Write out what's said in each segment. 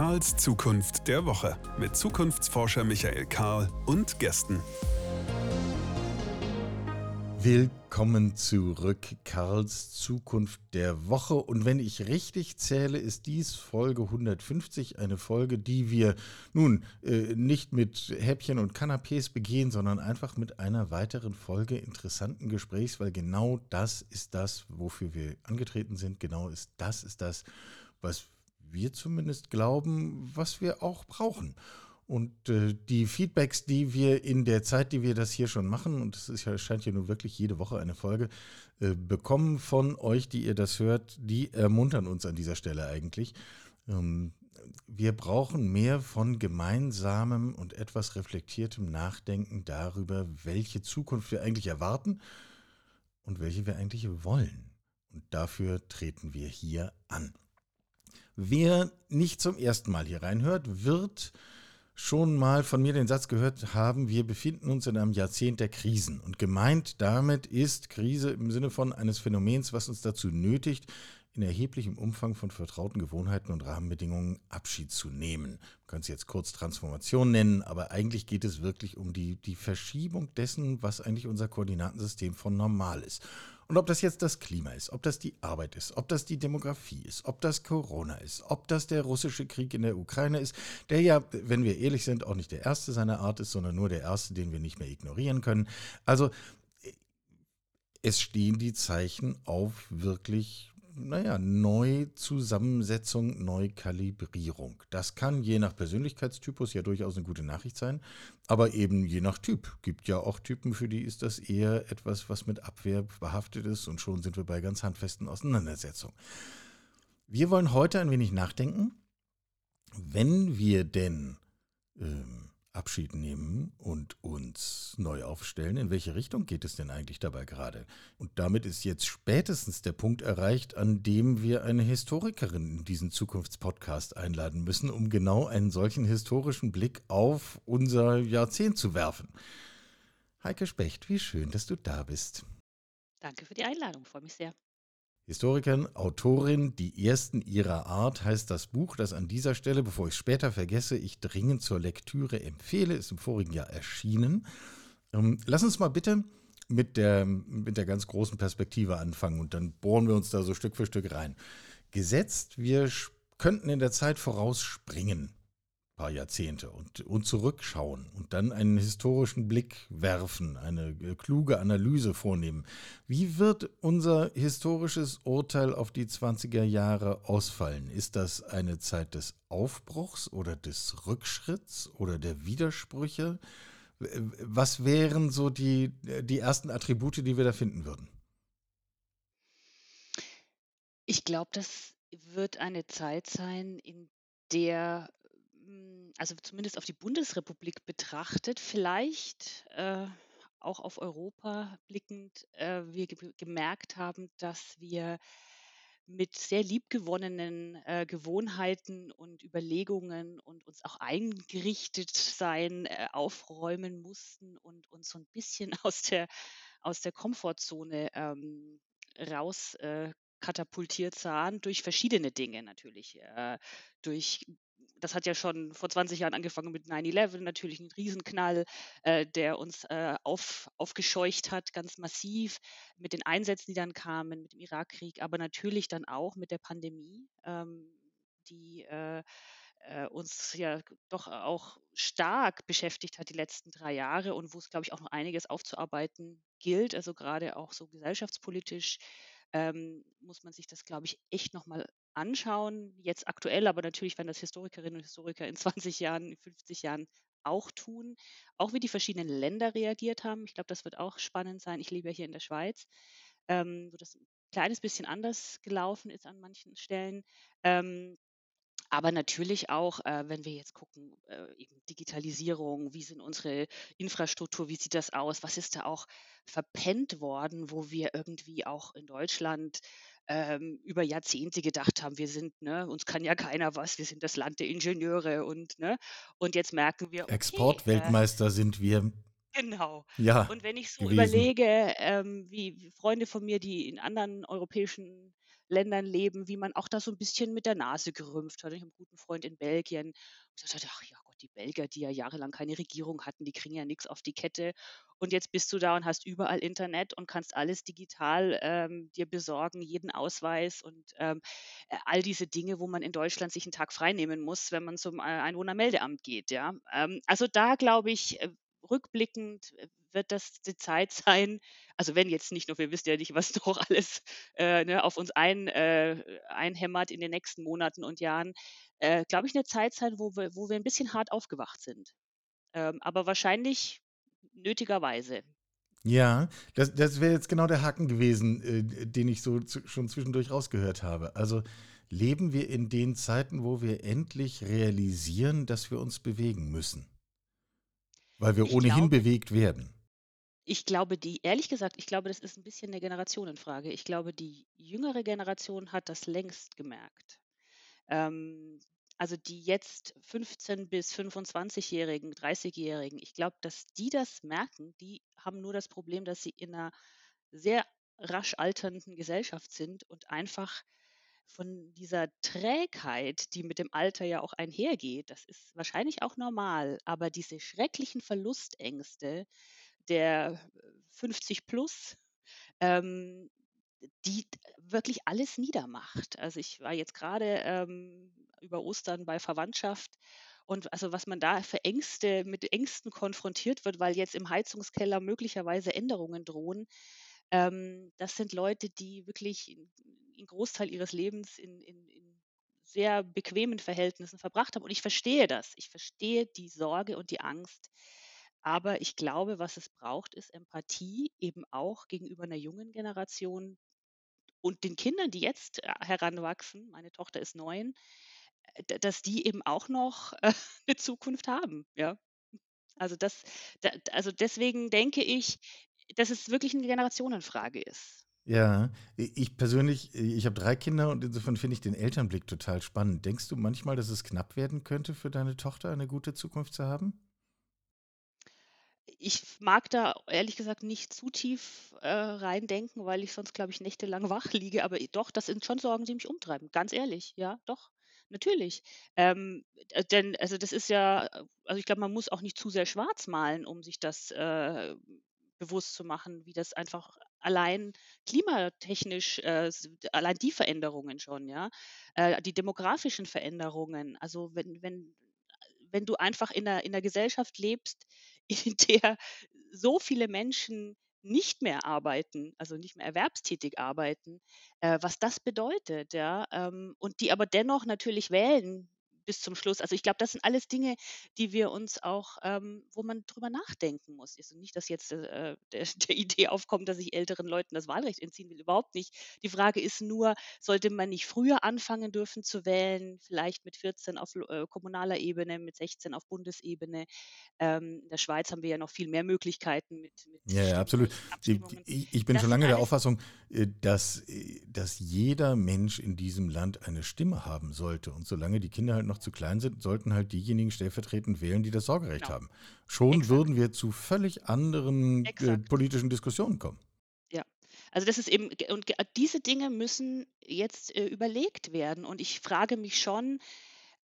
Karls Zukunft der Woche mit Zukunftsforscher Michael Karl und Gästen. Willkommen zurück, Karls Zukunft der Woche. Und wenn ich richtig zähle, ist dies Folge 150, eine Folge, die wir nun äh, nicht mit Häppchen und Canapés begehen, sondern einfach mit einer weiteren Folge interessanten Gesprächs, weil genau das ist das, wofür wir angetreten sind. Genau ist das ist das, was wir zumindest glauben, was wir auch brauchen. Und äh, die Feedbacks, die wir in der Zeit, die wir das hier schon machen, und es ja, scheint ja nun wirklich jede Woche eine Folge, äh, bekommen von euch, die ihr das hört, die ermuntern uns an dieser Stelle eigentlich. Ähm, wir brauchen mehr von gemeinsamem und etwas reflektiertem Nachdenken darüber, welche Zukunft wir eigentlich erwarten und welche wir eigentlich wollen. Und dafür treten wir hier an. Wer nicht zum ersten Mal hier reinhört, wird schon mal von mir den Satz gehört haben, wir befinden uns in einem Jahrzehnt der Krisen. Und gemeint damit ist Krise im Sinne von eines Phänomens, was uns dazu nötigt, in erheblichem Umfang von vertrauten Gewohnheiten und Rahmenbedingungen Abschied zu nehmen. Man kann es jetzt kurz Transformation nennen, aber eigentlich geht es wirklich um die, die Verschiebung dessen, was eigentlich unser Koordinatensystem von normal ist. Und ob das jetzt das Klima ist, ob das die Arbeit ist, ob das die Demografie ist, ob das Corona ist, ob das der russische Krieg in der Ukraine ist, der ja, wenn wir ehrlich sind, auch nicht der erste seiner Art ist, sondern nur der erste, den wir nicht mehr ignorieren können. Also es stehen die Zeichen auf wirklich naja, Neuzusammensetzung, Neukalibrierung. Das kann je nach Persönlichkeitstypus ja durchaus eine gute Nachricht sein, aber eben je nach Typ. Gibt ja auch Typen, für die ist das eher etwas, was mit Abwehr behaftet ist und schon sind wir bei ganz handfesten Auseinandersetzungen. Wir wollen heute ein wenig nachdenken, wenn wir denn ähm, Abschied nehmen und uns neu aufstellen. In welche Richtung geht es denn eigentlich dabei gerade? Und damit ist jetzt spätestens der Punkt erreicht, an dem wir eine Historikerin in diesen Zukunftspodcast einladen müssen, um genau einen solchen historischen Blick auf unser Jahrzehnt zu werfen. Heike Specht, wie schön, dass du da bist. Danke für die Einladung, freue mich sehr. Historikerin, Autorin, die ersten ihrer Art heißt das Buch, das an dieser Stelle, bevor ich es später vergesse, ich dringend zur Lektüre empfehle, ist im vorigen Jahr erschienen. Ähm, lass uns mal bitte mit der, mit der ganz großen Perspektive anfangen und dann bohren wir uns da so Stück für Stück rein. Gesetzt, wir könnten in der Zeit vorausspringen paar Jahrzehnte und, und zurückschauen und dann einen historischen Blick werfen, eine äh, kluge Analyse vornehmen. Wie wird unser historisches Urteil auf die 20er Jahre ausfallen? Ist das eine Zeit des Aufbruchs oder des Rückschritts oder der Widersprüche? Was wären so die, die ersten Attribute, die wir da finden würden? Ich glaube, das wird eine Zeit sein, in der also zumindest auf die Bundesrepublik betrachtet, vielleicht äh, auch auf Europa blickend, äh, wir ge gemerkt haben, dass wir mit sehr liebgewonnenen äh, Gewohnheiten und Überlegungen und uns auch eingerichtet sein äh, aufräumen mussten und uns so ein bisschen aus der, aus der Komfortzone ähm, raus äh, katapultiert sahen durch verschiedene Dinge natürlich. Äh, durch das hat ja schon vor 20 Jahren angefangen mit 9-11, natürlich ein Riesenknall, äh, der uns äh, auf, aufgescheucht hat, ganz massiv, mit den Einsätzen, die dann kamen, mit dem Irakkrieg, aber natürlich dann auch mit der Pandemie, ähm, die äh, äh uns ja doch auch stark beschäftigt hat die letzten drei Jahre und wo es, glaube ich, auch noch einiges aufzuarbeiten gilt, also gerade auch so gesellschaftspolitisch ähm, muss man sich das, glaube ich, echt nochmal anschauen. Jetzt aktuell, aber natürlich werden das Historikerinnen und Historiker in 20 Jahren, in 50 Jahren auch tun. Auch wie die verschiedenen Länder reagiert haben. Ich glaube, das wird auch spannend sein. Ich lebe ja hier in der Schweiz, ähm, wo das ein kleines bisschen anders gelaufen ist an manchen Stellen. Ähm, aber natürlich auch, äh, wenn wir jetzt gucken, äh, eben Digitalisierung, wie sind unsere Infrastruktur, wie sieht das aus, was ist da auch verpennt worden, wo wir irgendwie auch in Deutschland ähm, über Jahrzehnte gedacht haben, wir sind, ne, uns kann ja keiner was, wir sind das Land der Ingenieure und, ne, und jetzt merken wir, okay, Exportweltmeister äh, sind wir. Genau. Ja. Und wenn ich so gewesen. überlege, ähm, wie Freunde von mir, die in anderen europäischen Ländern leben, wie man auch da so ein bisschen mit der Nase gerümpft hat. Ich habe einen guten Freund in Belgien und gesagt „Ach ja Gott, die Belgier, die ja jahrelang keine Regierung hatten, die kriegen ja nichts auf die Kette. Und jetzt bist du da und hast überall Internet und kannst alles digital, ähm, dir besorgen, jeden Ausweis und, ähm, äh, all diese Dinge, wo man in Deutschland sich einen Tag freinehmen muss, wenn man zum, äh, Einwohnermeldeamt geht“, ja? Ähm, also, da glaube ich, äh, rückblickend, äh, wird das die Zeit sein also, wenn jetzt nicht noch wir wissen ja nicht, was noch alles, äh, ne, auf uns ein äh, einhämmert in den nächsten Monaten und Jahren, äh, glaube ich, eine Zeit sein, wo wir wo wir ein bisschen hart aufgewacht sind. Ähm, aber wahrscheinlich nötigerweise. Ja, das, das wäre jetzt genau der Haken gewesen, äh, den ich so zu, schon zwischendurch rausgehört habe. Also leben wir in den Zeiten, wo wir endlich realisieren, dass wir uns bewegen müssen, weil wir Ich ohnehin glaube bewegt werden. ich glaube, die ehrlich gesagt, ich glaube, das ist ein bisschen eine Generationenfrage. Ich glaube, die jüngere Generation hat das längst gemerkt. Ähm, also die jetzt 15 bis 25-Jährigen, 30-Jährigen, ich glaube, dass die das merken, die haben nur das Problem, dass sie in einer sehr rasch alternden Gesellschaft sind und einfach von dieser Trägheit, die mit dem Alter ja auch einhergeht, das ist wahrscheinlich auch normal, aber diese schrecklichen Verlustängste der 50 plus, ähm, die wirklich alles niedermacht. Also, ich war jetzt gerade ähm, über Ostern bei Verwandtschaft und also, was man da für Ängste mit Ängsten konfrontiert wird, weil jetzt im Heizungskeller möglicherweise Änderungen drohen. Ähm, das sind Leute, die wirklich 'n 'n Großteil ihres Lebens in in in sehr bequemen Verhältnissen verbracht haben und ich verstehe das. Ich verstehe die Sorge und die Angst. Aber ich glaube, was es braucht, ist Empathie, eben auch gegenüber einer jungen Generation und den Kindern, die jetzt, äh, heranwachsen, meine Tochter ist 9, äh, dass die eben auch noch, äh, 'ne Zukunft haben, ja. Also, das da also, deswegen denke ich, dass es wirklich eine Generationenfrage ist. Ja, ich persönlich, ich habe drei Kinder und insofern finde ich den Elternblick total spannend. Denkst du manchmal, dass es knapp werden könnte für deine Tochter, eine gute Zukunft zu haben? Ich mag da ehrlich gesagt nicht zu tief, äh, reindenken, weil ich sonst, glaube ich, nächtelang wach liege, aber doch, das sind schon Sorgen, die mich umtreiben, ganz ehrlich, ja, doch, natürlich. Ähm, äh, denn also, das ist ja also, ich glaube, man muss auch nicht zu sehr schwarz malen, um sich das, äh, bewusst zu machen, wie das einfach allein klimatechnisch, äh, allein die Veränderungen schon, ja, äh, die demografischen Veränderungen. Also, wenn wenn wenn du einfach in 'ner in 'ner Gesellschaft lebst, in der so viele Menschen nicht mehr arbeiten, also nicht mehr erwerbstätig arbeiten, äh, was das bedeutet, ja, ähm, und die aber dennoch natürlich wählen bis zum Schluss. Also, ich glaube, das sind alles Dinge, die wir uns auch ähm, wo man drüber nachdenken muss. Also, nicht, dass jetzt, äh, der der Idee aufkommt, dass ich älteren Leuten das Wahlrecht entziehen will, überhaupt nicht. Die Frage ist nur, sollte man nicht früher anfangen dürfen zu wählen, vielleicht mit 14 auf äh, kommunaler Ebene, mit 16 auf Bundesebene? Ähm, in der Schweiz haben wir ja noch viel mehr Möglichkeiten mit mit Ja, ja, absolut. Die- Ich bin Das schon lange der Auffassung, äh, dass, äh, dass jeder Mensch in diesem Land eine Stimme haben sollte. Und solange die Kinder halt noch zu klein sind, sollten halt diejenigen stellvertretend wählen, die das Sorgerecht genau, haben. Schon exakt, würden wir zu völlig anderen äh, politischen Diskussionen kommen. Ja, also das ist eben und diese Dinge müssen jetzt, äh, überlegt werden und ich frage mich schon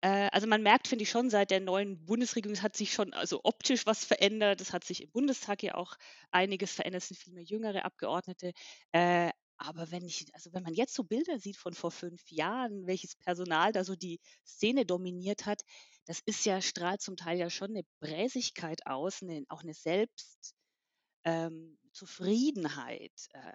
äh, also man merkt, finde ich schon, seit der neuen Bundesregierung, es hat sich schon also optisch was verändert. Es hat sich im Bundestag ja auch einiges verändert. Es sind viel mehr jüngere Abgeordnete. Äh, aber wenn ich also wenn man jetzt so Bilder sieht von vor 5 Jahren, welches Personal da so die Szene dominiert hat, das ist ja strahlt zum Teil ja schon eine Bräsigkeit aus, 'ne auch eine Selbst ähm, äh,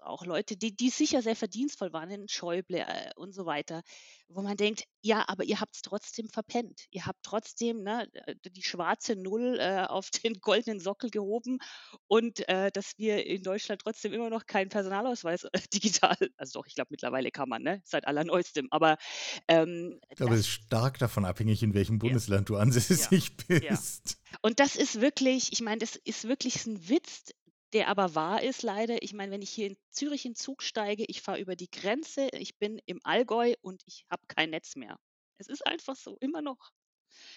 also auch Leute, die die sicher sehr verdienstvoll waren, 'n Schäuble, äh, und so weiter, wo man denkt: „Ja, aber ihr habt's trotzdem verpennt. Ihr habt trotzdem, ne, äh, die schwarze Null, äh, auf den goldenen Sockel gehoben und, äh, dass wir in Deutschland trotzdem immer noch keinen Personalausweis, äh, digital also doch, ich glaube, mittlerweile kann man, ne, seit Allerneuestem, aber, ähm, Ich glaube, es ist stark davon abhängig, in welchem ja, Bundesland du ja, ansässig ja. bist. Und das ist wirklich ich meine, das ist wirklich ein Witz, der aber wahr ist leider. Ich meine, wenn ich hier in Zürich in Zug steige, ich fahre über die Grenze, ich bin im Allgäu und ich habe kein Netz mehr. Es ist einfach so, immer noch.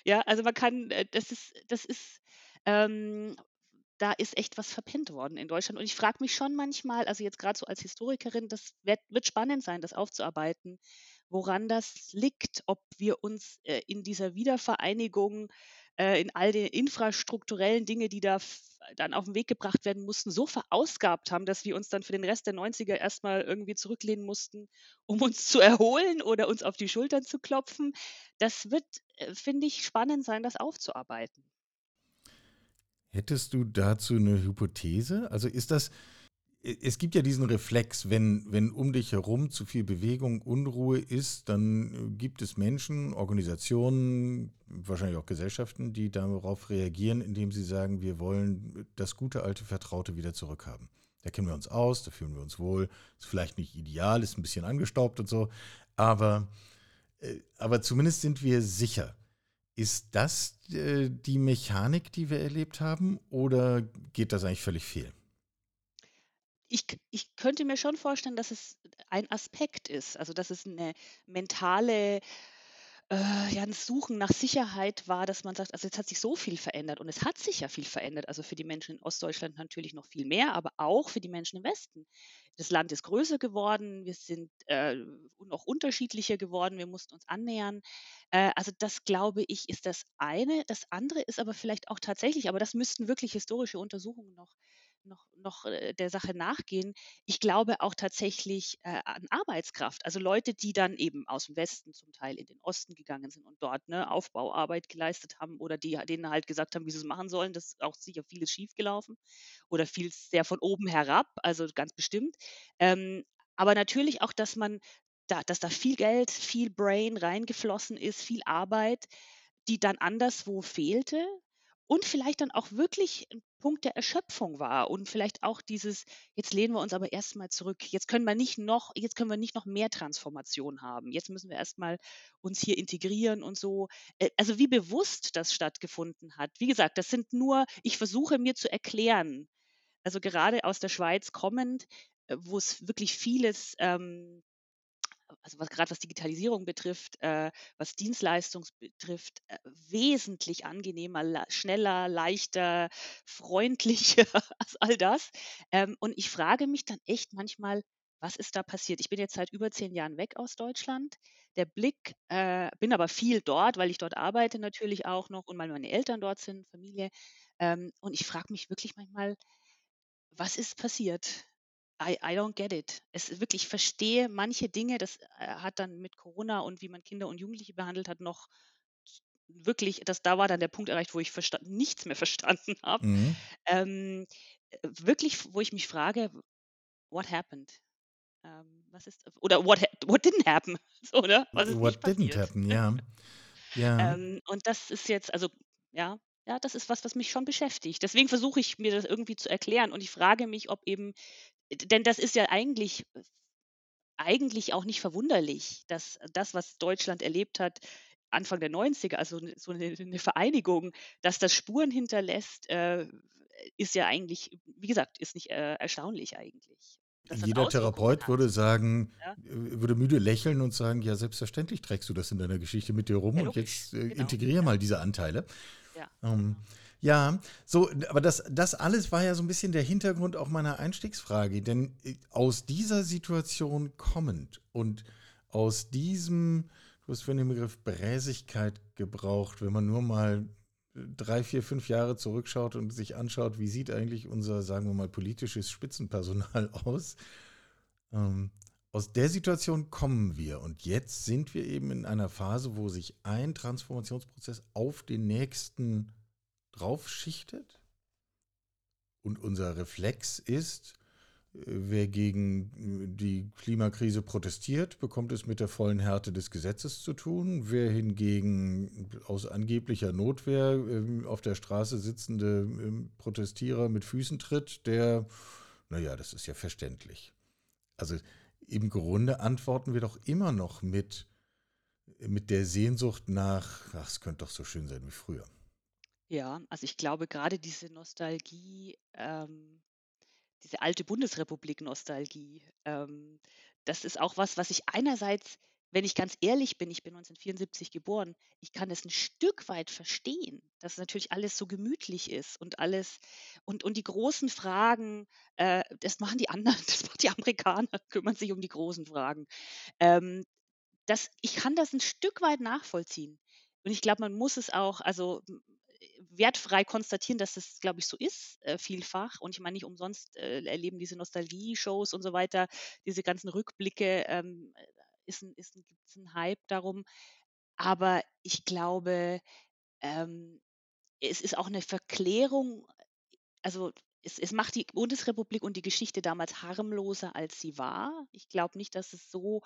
Ja, also man kann äh, das ist das ist, ähm da ist echt was verpennt worden in Deutschland. Und ich frage mich schon manchmal, also jetzt gerade so als Historikerin, das wird, wird spannend sein, das aufzuarbeiten, woran das liegt, ob wir uns äh, in dieser Wiedervereinigung, äh, in all den infrastrukturellen Dinge, die da dann auf den Weg gebracht werden mussten, so verausgabt haben, dass wir uns dann für den Rest der 90er erstmal irgendwie zurücklehnen mussten, um uns zu erholen oder uns auf die Schultern zu klopfen. Das wird, äh, finde ich, spannend sein, das aufzuarbeiten. Hättest du dazu eine Hypothese? Also ist das, es gibt ja diesen Reflex, wenn, wenn um dich herum zu viel Bewegung, Unruhe ist, dann gibt es Menschen, Organisationen, wahrscheinlich auch Gesellschaften, die darauf reagieren, indem sie sagen, wir wollen das gute alte Vertraute wieder zurückhaben. Da kennen wir uns aus, da fühlen wir uns wohl. Ist vielleicht nicht ideal, ist ein bisschen angestaubt und so, aber, äh, aber zumindest sind wir sicher. Ist das äh, die Mechanik, die wir erlebt haben, oder geht das eigentlich völlig fehl? Ich, ich könnte mir schon vorstellen, dass es ein Aspekt ist, also dass es eine mentale äh, ja, ein Suchen nach Sicherheit war, dass man sagt, also jetzt hat sich so viel verändert und es hat sich ja viel verändert. Also für die Menschen in Ostdeutschland natürlich noch viel mehr, aber auch für die Menschen im Westen. Das Land ist größer geworden, wir sind äh, noch unterschiedlicher geworden, wir mussten uns annähern. Äh, also das glaube ich ist das eine. Das andere ist aber vielleicht auch tatsächlich, aber das müssten wirklich historische Untersuchungen noch noch, noch äh, der Sache nachgehen. Ich glaube auch tatsächlich äh, an Arbeitskraft. Also Leute, die dann eben aus dem Westen zum Teil in den Osten gegangen sind und dort ne, Aufbauarbeit geleistet haben oder die denen halt gesagt haben, wie sie es machen sollen. Das ist auch sicher vieles schiefgelaufen oder viel sehr von oben herab, also ganz bestimmt. Ähm, aber natürlich auch, dass man da, dass da viel Geld, viel Brain reingeflossen ist, viel Arbeit, die dann anderswo fehlte und vielleicht dann auch wirklich ein Punkt der Erschöpfung war und vielleicht auch dieses, jetzt lehnen wir uns aber erstmal zurück. Jetzt können wir nicht noch, jetzt können wir nicht noch mehr Transformation haben. Jetzt müssen wir erstmal uns hier integrieren und so. Äh, also wie bewusst das stattgefunden hat. Wie gesagt, das sind nur, ich versuche mir zu erklären, also gerade aus der Schweiz kommend, äh, wo es wirklich vieles ähm, also was gerade was Digitalisierung betrifft, äh, was Dienstleistung betrifft, äh, wesentlich angenehmer, la schneller, leichter, freundlicher als all das. Ähm, und ich frage mich dann echt manchmal, was ist da passiert? Ich bin jetzt seit über zehn Jahren weg aus Deutschland. Der Blick, äh, bin aber viel dort, weil ich dort arbeite natürlich auch noch und meine Eltern dort sind, Familie. Ähm, und ich frage mich wirklich manchmal, was ist passiert? I, I don't get it. Es wirklich, ich verstehe manche Dinge, das äh, hat dann mit Corona und wie man Kinder und Jugendliche behandelt hat, noch wirklich, das, da war dann der Punkt erreicht, wo ich nichts mehr verstanden habe. Mhm. Ähm, äh, wirklich, wo ich mich frage, what happened? Ähm, was ist, oder what, what didn't happen? So, oder? Was ist what didn't happen, ja. ja. Ähm, und das ist jetzt, also, ja, ja, das ist was, was mich schon beschäftigt. Deswegen versuche ich mir das irgendwie zu erklären und ich frage mich, ob eben denn das ist ja eigentlich eigentlich auch nicht verwunderlich, dass das, was Deutschland erlebt hat, Anfang der 90er, also so eine, eine Vereinigung, dass das Spuren hinterlässt, äh, ist ja eigentlich, wie gesagt, ist nicht äh, erstaunlich eigentlich. Jeder Therapeut würde sagen, ja? Äh, würde müde lächeln und sagen, ja, selbstverständlich trägst du das in deiner Geschichte mit dir rum ja, und jetzt äh, genau. integriere mal diese Anteile. Ja. Ähm, ja, so, aber das, das alles war ja so ein bisschen der Hintergrund auch meiner Einstiegsfrage. Denn äh, aus dieser Situation kommend und aus diesem, du hast für den Begriff Bräsigkeit gebraucht, wenn man nur mal drei, vier, fünf Jahre zurückschaut und sich anschaut, wie sieht eigentlich unser, sagen wir mal, politisches Spitzenpersonal aus. Ähm, aus der Situation kommen wir und jetzt sind wir eben in einer Phase, wo sich ein Transformationsprozess auf den nächsten draufschichtet. Und unser Reflex ist, äh, wer gegen die Klimakrise protestiert, bekommt es mit der vollen Härte des Gesetzes zu tun. Wer hingegen aus angeblicher Notwehr ähm, auf der Straße sitzende ähm, Protestierer mit Füßen tritt, der, naja, das ist ja verständlich. Also im Grunde antworten wir doch immer noch mit, mit der Sehnsucht nach, ach, es könnte doch so schön sein wie früher. Ja, also ich glaube gerade diese Nostalgie, ähm, diese alte Bundesrepublik-Nostalgie, ähm, das ist auch was, was ich einerseits wenn ich ganz ehrlich bin, ich bin 1974 geboren, ich kann es ein Stück weit verstehen, dass natürlich alles so gemütlich ist und alles und und die großen Fragen, äh, das machen die anderen, das machen die Amerikaner, kümmern sich um die großen Fragen. Ähm, das ich kann das ein Stück weit nachvollziehen. Und ich glaube, man muss es auch also, wertfrei konstatieren, dass das, glaube ich, so ist, äh, vielfach. Und ich meine, nicht umsonst, äh, erleben diese Nostalgie-Shows und so weiter, diese ganzen Rückblicke, ähm, ist 'n ist 'n gibt's 'n Hype darum. Aber ich glaube, ähm, es ist auch 'ne Verklärung also, es es macht die Bundesrepublik und die Geschichte damals harmloser, als sie war. Ich glaube nicht, dass es so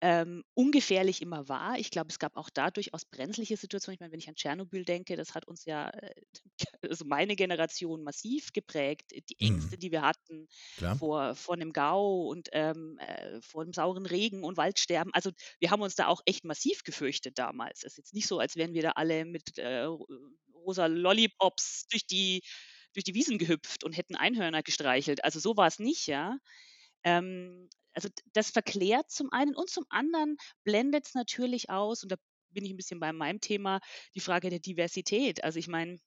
ähm, ungefährlich immer war. Ich glaube, es gab auch da durchaus brenzliche Situationen. Ich meine, wenn ich an Tschernobyl denke, das hat uns ja, äh, also meine Generation massiv geprägt. Die Mhm. Ängste, die wir hatten Klar. vor, vor einem Gau und ähm, äh, vor dem sauren Regen und Waldsterben. Also wir haben uns da auch echt massiv gefürchtet damals. Es ist jetzt nicht so, als wären wir da alle mit äh, rosa Lollipops durch die, durch die Wiesen gehüpft und hätten Einhörner gestreichelt. Also so war es nicht, ja. Ähm, also das verklärt zum einen und zum anderen blendet es natürlich aus, und da bin ich ein bisschen bei meinem Thema, die Frage der Diversität. Also ich meine,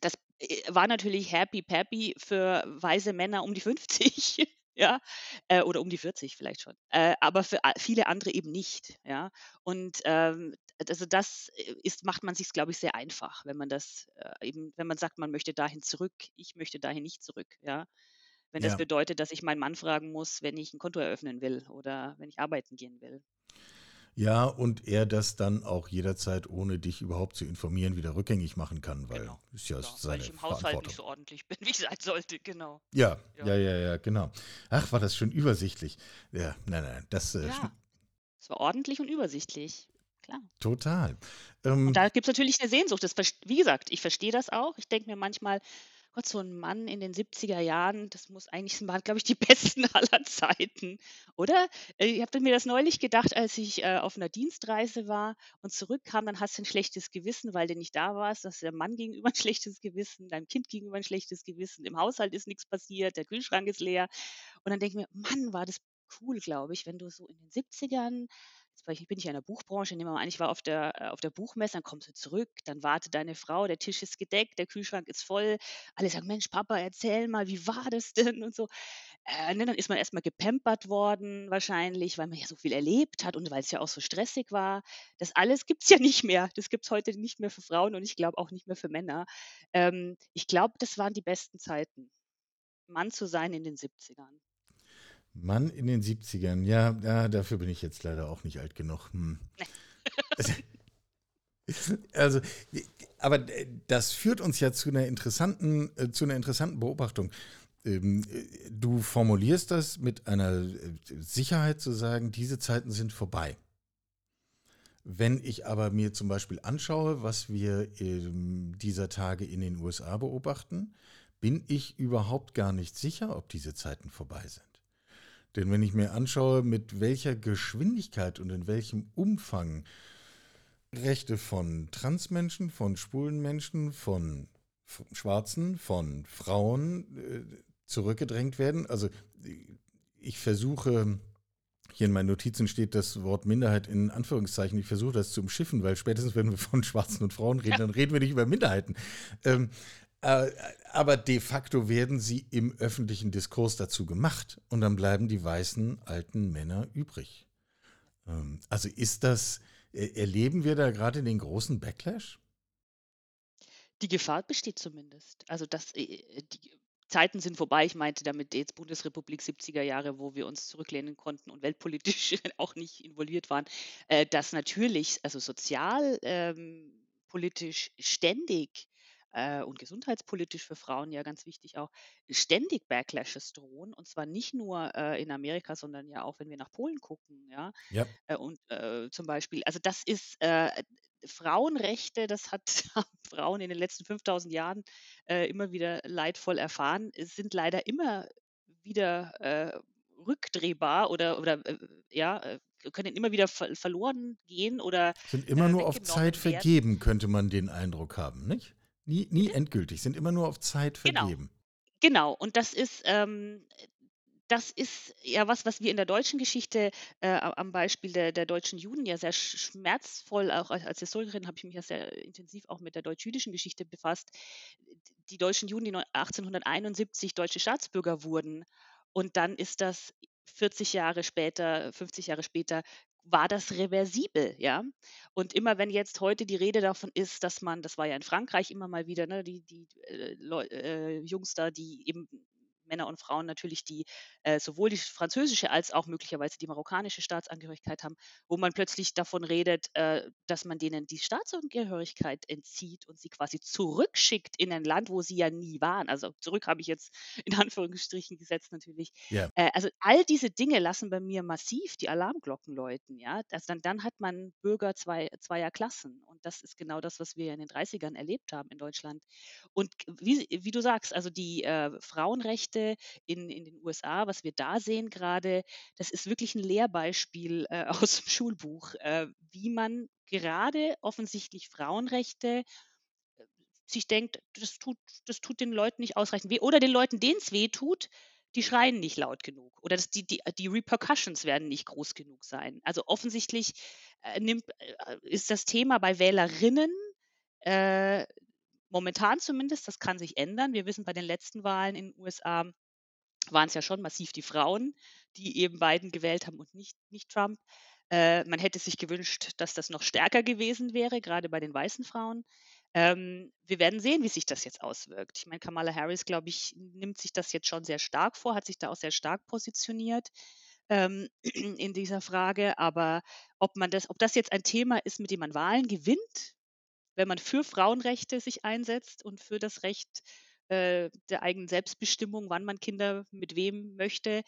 das äh, war natürlich happy peppy für weiße Männer um die 50, ja, äh, oder um die 40 vielleicht schon, äh, aber für viele andere eben nicht, ja. Und, ähm, also das äh, ist macht man sich's, glaube ich, sehr einfach, wenn man das, äh, eben wenn man sagt, man möchte dahin zurück. Ich möchte dahin nicht zurück, ja. Wenn das Ja. bedeutet, dass ich meinen Mann fragen muss, wenn ich ein Konto eröffnen will oder wenn ich arbeiten gehen will. Ja, und er das dann auch jederzeit, ohne dich überhaupt zu informieren, wieder rückgängig machen kann, weil Genau. ist ja weil seine ich im Haushalt nicht so ordentlich bin, wie ich sein sollte, genau. Ja, Ja. ja, ja, ja, genau. Ach, war das schon übersichtlich. Ja, nein, nein, das äh, Ja, es war ordentlich und übersichtlich, klar. total. Und Ähm, da gibt's natürlich 'ne Sehnsucht. Das wie gesagt, ich verstehe das auch. Ich denke mir manchmal: „Gott, so 'n Mann in den 70er Jahren, das muss eigentlich das waren, glaube ich, die besten aller Zeiten“, oder? Äh, ich habe mir das neulich gedacht, als ich, äh, auf 'ner Dienstreise war und zurückkam, dann hast du 'n schlechtes Gewissen, weil du nicht da warst. Du deinem Mann gegenüber 'n schlechtes Gewissen, deinem Kind gegenüber 'n schlechtes Gewissen, im Haushalt ist nix passiert, der Kühlschrank ist leer. Und dann denke ich mir: „Mann, war das cool“, glaube ich, wenn du so in den 70ern jetzt bin ich in der Buchbranche, nehmen wir mal an, ich war auf der äh, auf der Buchmesse, dann kommst du zurück, dann wartet deine Frau, der Tisch ist gedeckt, der Kühlschrank ist voll. Alle sagen: „Mensch, Papa, erzähl mal, wie war das denn?“ und so. Äh, ne, dann ist man erst mal gepampert worden wahrscheinlich, weil man ja so viel erlebt hat und weil's ja auch so stressig war. Das alles gibt's ja nicht mehr. Das gibt's heute nicht mehr für Frauen und ich glaube auch nicht mehr für Männer. Ähm, ich glaube, das waren die besten Zeiten, Mann zu sein in den 70ern. Mann in den 70ern, ja, ja, dafür bin ich jetzt leider auch nicht alt genug. Hm. Also, aber das führt uns ja zu einer interessanten, äh, zu einer interessanten Beobachtung. Ähm, äh, du formulierst das mit einer äh, Sicherheit zu sagen, diese Zeiten sind vorbei. Wenn ich aber mir zum Beispiel anschaue, was wir ähm, dieser Tage in den USA beobachten, bin ich überhaupt gar nicht sicher, ob diese Zeiten vorbei sind. Denn wenn ich mir anschaue, mit welcher Geschwindigkeit und in welchem Umfang Rechte von Transmenschen, von schwulen Menschen, von Schwarzen, von Frauen äh, zurückgedrängt werden. Also ich versuche, hier in meinen Notizen steht das Wort Minderheit in Anführungszeichen, ich versuche das zu umschiffen, weil spätestens wenn wir von Schwarzen und Frauen reden, dann reden wir nicht über Minderheiten. Ähm, äh, aber de facto werden sie im öffentlichen Diskurs dazu gemacht und dann bleiben die weißen alten Männer übrig. Ähm, also ist das, er- erleben wir da gerade den großen Backlash? Die Gefahr besteht zumindest. Also, das äh, die Zeiten sind vorbei. Ich meinte damit jetzt Bundesrepublik 70er Jahre, wo wir uns zurücklehnen konnten und weltpolitisch auch nicht involviert waren. Äh, dass natürlich, also sozial, ähm, ständig äh, und gesundheitspolitisch für Frauen ja ganz wichtig auch, ständig Backlashes drohen. Und zwar nicht nur äh, in Amerika, sondern ja auch, wenn wir nach Polen gucken, ja. Ja. Äh, und äh, zum Beispiel, also das ist äh, Frauenrechte, das hat Frauen in den letzten 5000 Jahren äh, immer wieder leidvoll erfahren, es sind leider immer wieder rückdrehbar oder, oder ja, können immer wieder ver verloren gehen oder Sind immer äh, nur auf Zeit werden. vergeben, könnte man den Eindruck haben, nicht? Nie, nie endgültig, sind immer nur auf Zeit Genau. vergeben. Genau, und das ist, ähm, das ist ja was, was wir in der deutschen Geschichte äh, am Beispiel der, der deutschen Juden ja sehr schmerzvoll, auch als Historikerin habe ich mich ja sehr intensiv auch mit der deutsch-jüdischen Geschichte befasst. Die deutschen Juden, die 1871 deutsche Staatsbürger wurden. Und dann ist das 40 Jahre später, 50 Jahre später war das reversibel, ja. Und immer wenn jetzt heute die Rede davon ist, dass man, das war ja in Frankreich immer mal wieder, ne, die, die äh, äh, Jungs da, die eben Männer und Frauen natürlich, die äh, sowohl die französische als auch möglicherweise die marokkanische Staatsangehörigkeit haben, wo man plötzlich davon redet, äh, dass man denen die Staatsangehörigkeit entzieht und sie quasi zurückschickt in ein Land, wo sie ja nie waren. Also zurück habe ich jetzt in Anführungsstrichen gesetzt natürlich. Ja. Äh, also all diese Dinge lassen bei mir massiv die Alarmglocken läuten. Ja? Also dann, dann hat man Bürger zwei, zweier Klassen. Und das ist genau das, was wir in den 30ern erlebt haben in Deutschland. Und wie, wie du sagst, also die äh, Frauenrechte, Geschichte in, in den USA, was wir da sehen gerade, das ist wirklich ein Lehrbeispiel äh, aus dem Schulbuch, äh, wie man gerade offensichtlich Frauenrechte äh, sich denkt, das tut, das tut den Leuten nicht ausreichend weh. Oder den Leuten, denen es weh tut, die schreien nicht laut genug. Oder das, die, die, die Repercussions werden nicht groß genug sein. Also offensichtlich äh, nimmt, äh, ist das Thema bei Wählerinnen äh, momentan zumindest, das kann sich ändern. Wir wissen, bei den letzten Wahlen in den USA waren es ja schon massiv die Frauen, die eben Biden gewählt haben und nicht, nicht Trump. Äh, man hätte sich gewünscht, dass das noch stärker gewesen wäre, gerade bei den weißen Frauen. Ähm, wir werden sehen, wie sich das jetzt auswirkt. Ich meine, Kamala Harris, glaube ich, nimmt sich das jetzt schon sehr stark vor, hat sich da auch sehr stark positioniert ähm, in dieser Frage. Aber ob man das, ob das jetzt ein Thema ist, mit dem man Wahlen gewinnt, wenn man für Frauenrechte sich einsetzt und für das Recht äh, der eigenen Selbstbestimmung, wann man Kinder mit wem möchte,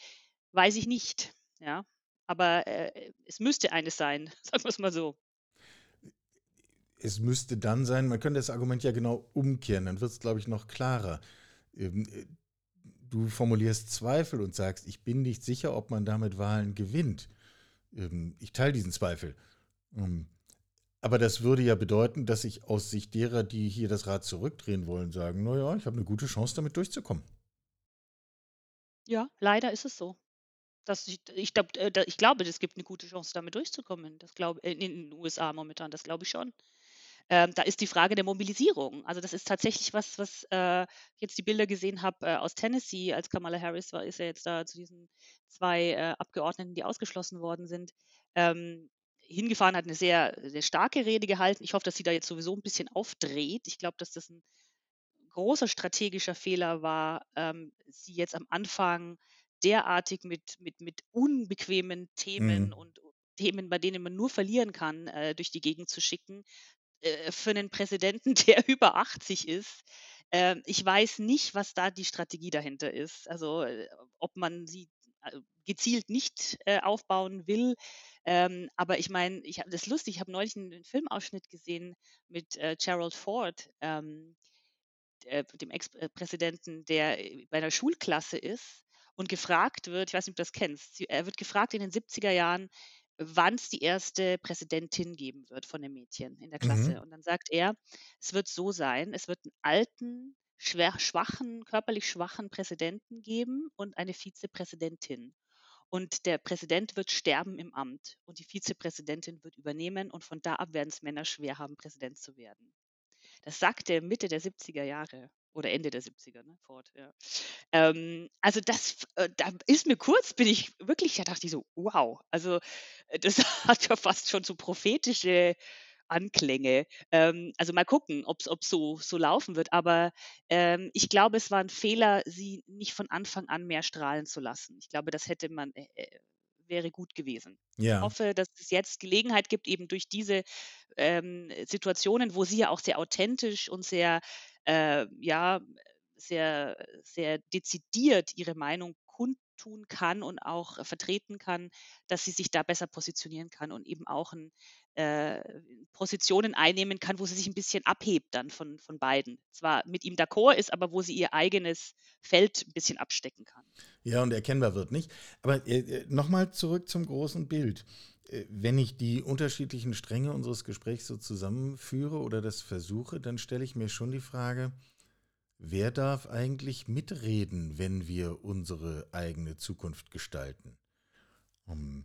weiß ich nicht. Ja, aber äh, es müsste eines sein, sagen wir es mal so. Es müsste dann sein, man könnte das Argument ja genau umkehren, dann wird es, glaube ich, noch klarer. Ähm, äh, du formulierst Zweifel und sagst, ich bin nicht sicher, ob man damit Wahlen gewinnt. Ähm, ich teile diesen Zweifel. Ähm, aber das würde ja bedeuten, dass ich aus Sicht derer, die hier das Rad zurückdrehen wollen, sagen, naja, ich habe eine gute Chance, damit durchzukommen. Ja, leider ist es so. Das, ich, ich, glaub, äh, ich glaube, es gibt eine gute Chance, damit durchzukommen. Das glaub, in den USA momentan, das glaube ich schon. Ähm, da ist die Frage der Mobilisierung. Also das ist tatsächlich was, was äh, ich jetzt die Bilder gesehen habe äh, aus Tennessee, als Kamala Harris war, ist ja jetzt da zu diesen zwei äh, Abgeordneten, die ausgeschlossen worden sind. Ähm, hingefahren, hat eine sehr, sehr starke Rede gehalten. Ich hoffe, dass sie da jetzt sowieso ein bisschen aufdreht. Ich glaube, dass das ein großer strategischer Fehler war, ähm, sie jetzt am Anfang derartig mit, mit, mit unbequemen Themen mhm. und Themen, bei denen man nur verlieren kann, äh, durch die Gegend zu schicken. Äh, für einen Präsidenten, der über 80 ist. Äh, ich weiß nicht, was da die Strategie dahinter ist. Also äh, ob man sie gezielt nicht äh, aufbauen will. Ähm, aber ich meine, ich habe das lustig, ich habe neulich einen, einen, Filmausschnitt gesehen mit äh, Gerald Ford, ähm, der, dem Ex-Präsidenten, der äh, bei einer Schulklasse ist und gefragt wird, ich weiß nicht, ob du das kennst, er wird gefragt in den 70er Jahren, wann es die erste Präsidentin geben wird von dem Mädchen in der Klasse. Mhm. Und dann sagt er, es wird so sein, es wird einen alten, schwer, schwachen, körperlich schwachen Präsidenten geben und eine Vizepräsidentin. Und der Präsident wird sterben im Amt und die Vizepräsidentin wird übernehmen und von da ab werden es Männer schwer haben, Präsident zu werden. Das sagt er Mitte der 70er Jahre oder Ende der 70er, ne, Ford, ja. Ähm, also das, äh, da ist mir kurz, bin ich wirklich, da dachte ich so, wow, also äh, das hat ja fast schon so prophetische Anklänge. Ähm, also mal gucken, ob es so, so laufen wird. Aber ähm, ich glaube, es war ein Fehler, sie nicht von Anfang an mehr strahlen zu lassen. Ich glaube, das hätte man, äh, äh wäre gut gewesen. Ja. Ich hoffe, dass es jetzt Gelegenheit gibt, eben durch diese ähm, Situationen, wo sie ja auch sehr authentisch und sehr, äh, ja, sehr, sehr dezidiert ihre Meinung kundtun kann und auch vertreten kann, dass sie sich da besser positionieren kann und eben auch ein äh, Positionen einnehmen kann, wo sie sich ein bisschen abhebt dann von, von beiden. Zwar mit ihm d'accord ist, aber wo sie ihr eigenes Feld ein bisschen abstecken kann. Ja, und erkennbar wird nicht. Aber äh, äh nochmal zurück zum großen Bild. Äh, wenn ich die unterschiedlichen Stränge unseres Gesprächs so zusammenführe oder das versuche, dann stelle ich mir schon die Frage, wer darf eigentlich mitreden, wenn wir unsere eigene Zukunft gestalten? Um,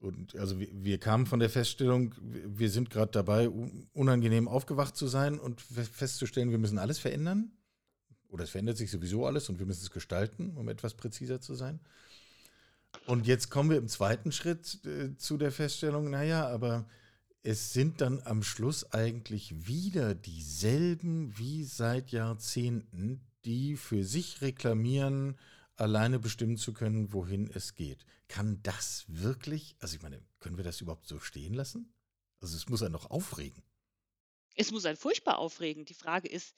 und also wir, wir, kamen von der Feststellung, wir sind gerade dabei, unangenehm aufgewacht zu sein und festzustellen, wir müssen alles verändern. Oder es verändert sich sowieso alles und wir müssen es gestalten, um etwas präziser zu sein. Und jetzt kommen wir im zweiten Schritt äh, zu der Feststellung, naja, aber es sind dann am Schluss eigentlich wieder dieselben wie seit Jahrzehnten, die für sich reklamieren, alleine bestimmen zu können, wohin es geht. Kann das wirklich, also ich meine, können wir das überhaupt so stehen lassen? Also es muss einen doch aufregen. Es muss einen furchtbar aufregen. Die Frage ist,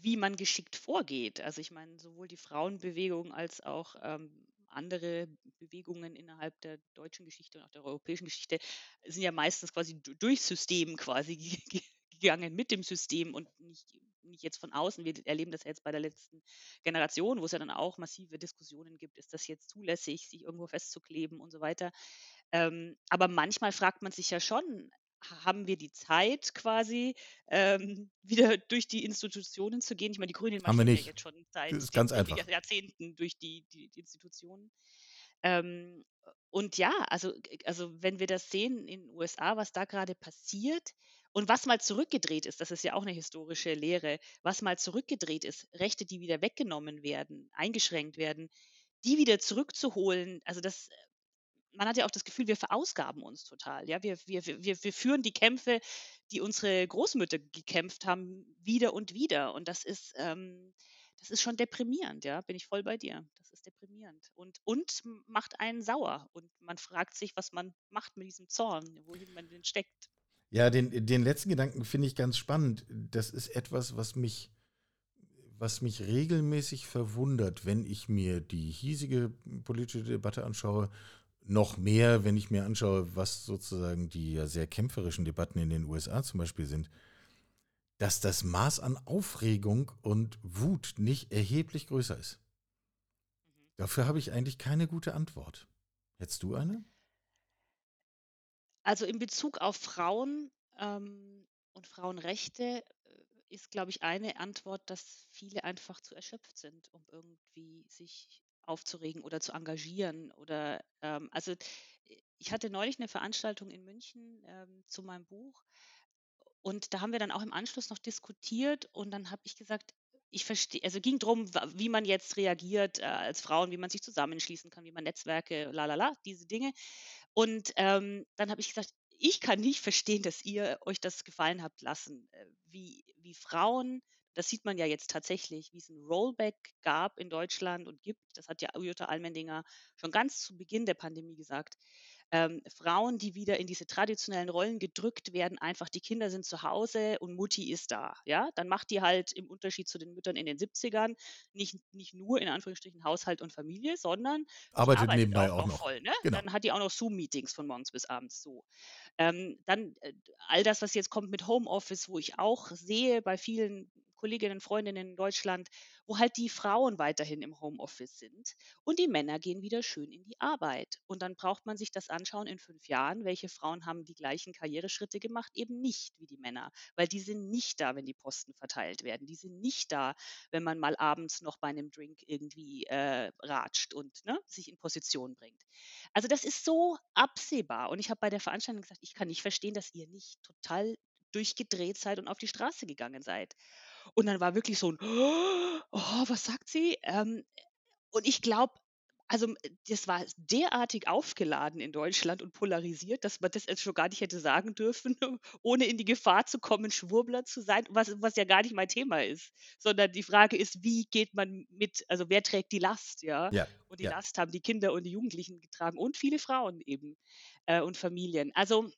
wie man geschickt vorgeht. Also ich meine, sowohl die Frauenbewegung als auch ähm, andere Bewegungen innerhalb der deutschen Geschichte und auch der europäischen Geschichte sind ja meistens quasi durch System quasi gegangen, mit dem System und nicht, nicht jetzt von außen. Wir erleben das ja jetzt bei der letzten Generation, wo es ja dann auch massive Diskussionen gibt, ist das jetzt zulässig, sich irgendwo festzukleben und so weiter. Ähm, aber manchmal fragt man sich ja schon, haben wir die Zeit quasi, ähm, wieder durch die Institutionen zu gehen. Ich meine, die Grünen nicht. ja jetzt schon seit das ist ganz einfach. Jahrzehnten durch die, die, die Institutionen. Ähm, und ja, also, also wenn wir das sehen in den USA, was da gerade passiert und was mal zurückgedreht ist, das ist ja auch eine historische Lehre, was mal zurückgedreht ist, Rechte, die wieder weggenommen werden, eingeschränkt werden, die wieder zurückzuholen, also das man hat ja auch das Gefühl, wir verausgaben uns total. Ja, wir, wir, wir, wir führen die Kämpfe, die unsere Großmütter gekämpft haben, wieder und wieder. Und das ist, ähm, das ist schon deprimierend, ja, bin ich voll bei dir. Das ist deprimierend und, und macht einen sauer. Und man fragt sich, was man macht mit diesem Zorn, wohin man den steckt. Ja, den, den letzten Gedanken finde ich ganz spannend. Das ist etwas, was mich, was mich regelmäßig verwundert, wenn ich mir die hiesige politische Debatte anschaue noch mehr, wenn ich mir anschaue, was sozusagen die ja sehr kämpferischen Debatten in den USA zum Beispiel sind, dass das Maß an Aufregung und Wut nicht erheblich größer ist. Mhm. Dafür habe ich eigentlich keine gute Antwort. Hättest du eine? Also in Bezug auf Frauen ähm, und Frauenrechte äh, ist, glaube ich, eine Antwort, dass viele einfach zu erschöpft sind, um irgendwie sich aufzuregen oder zu engagieren oder ähm, also ich hatte neulich eine Veranstaltung in München ähm, zu meinem Buch und da haben wir dann auch im Anschluss noch diskutiert und dann habe ich gesagt, ich verstehe, also ging darum, wie man jetzt reagiert äh, als Frauen, wie man sich zusammenschließen kann, wie man Netzwerke, la la la, diese Dinge. Und ähm, dann habe ich gesagt, ich kann nicht verstehen, dass ihr euch das gefallen habt lassen, äh, wie, wie Frauen das sieht man ja jetzt tatsächlich, wie es ein Rollback gab in Deutschland und gibt. Das hat ja Jutta Almendinger schon ganz zu Beginn der Pandemie gesagt. Ähm, Frauen, die wieder in diese traditionellen Rollen gedrückt werden, einfach die Kinder sind zu Hause und Mutti ist da. Ja, dann macht die halt im Unterschied zu den Müttern in den 70ern nicht, nicht nur in Anführungsstrichen Haushalt und Familie, sondern arbeitet, arbeitet nebenbei auch, auch noch. Voll, ne? genau. Dann hat die auch noch Zoom-Meetings von morgens bis abends so. Ähm, dann äh, all das, was jetzt kommt mit Homeoffice, wo ich auch sehe bei vielen Kolleginnen, Freundinnen in Deutschland, wo halt die Frauen weiterhin im Homeoffice sind und die Männer gehen wieder schön in die Arbeit. Und dann braucht man sich das anschauen in fünf Jahren, welche Frauen haben die gleichen Karriereschritte gemacht, eben nicht wie die Männer, weil die sind nicht da, wenn die Posten verteilt werden. Die sind nicht da, wenn man mal abends noch bei einem Drink irgendwie äh, ratscht und ne, sich in Position bringt. Also das ist so absehbar. Und ich habe bei der Veranstaltung gesagt, ich kann nicht verstehen, dass ihr nicht total durchgedreht seid und auf die Straße gegangen seid. Und dann war wirklich so ein, oh, was sagt sie? Ähm, und ich glaube, also das war derartig aufgeladen in Deutschland und polarisiert, dass man das jetzt schon gar nicht hätte sagen dürfen, ohne in die Gefahr zu kommen, Schwurbler zu sein, was, was ja gar nicht mein Thema ist. Sondern die Frage ist, wie geht man mit, also wer trägt die Last, ja? ja und die ja. Last haben die Kinder und die Jugendlichen getragen und viele Frauen eben äh, und Familien. Also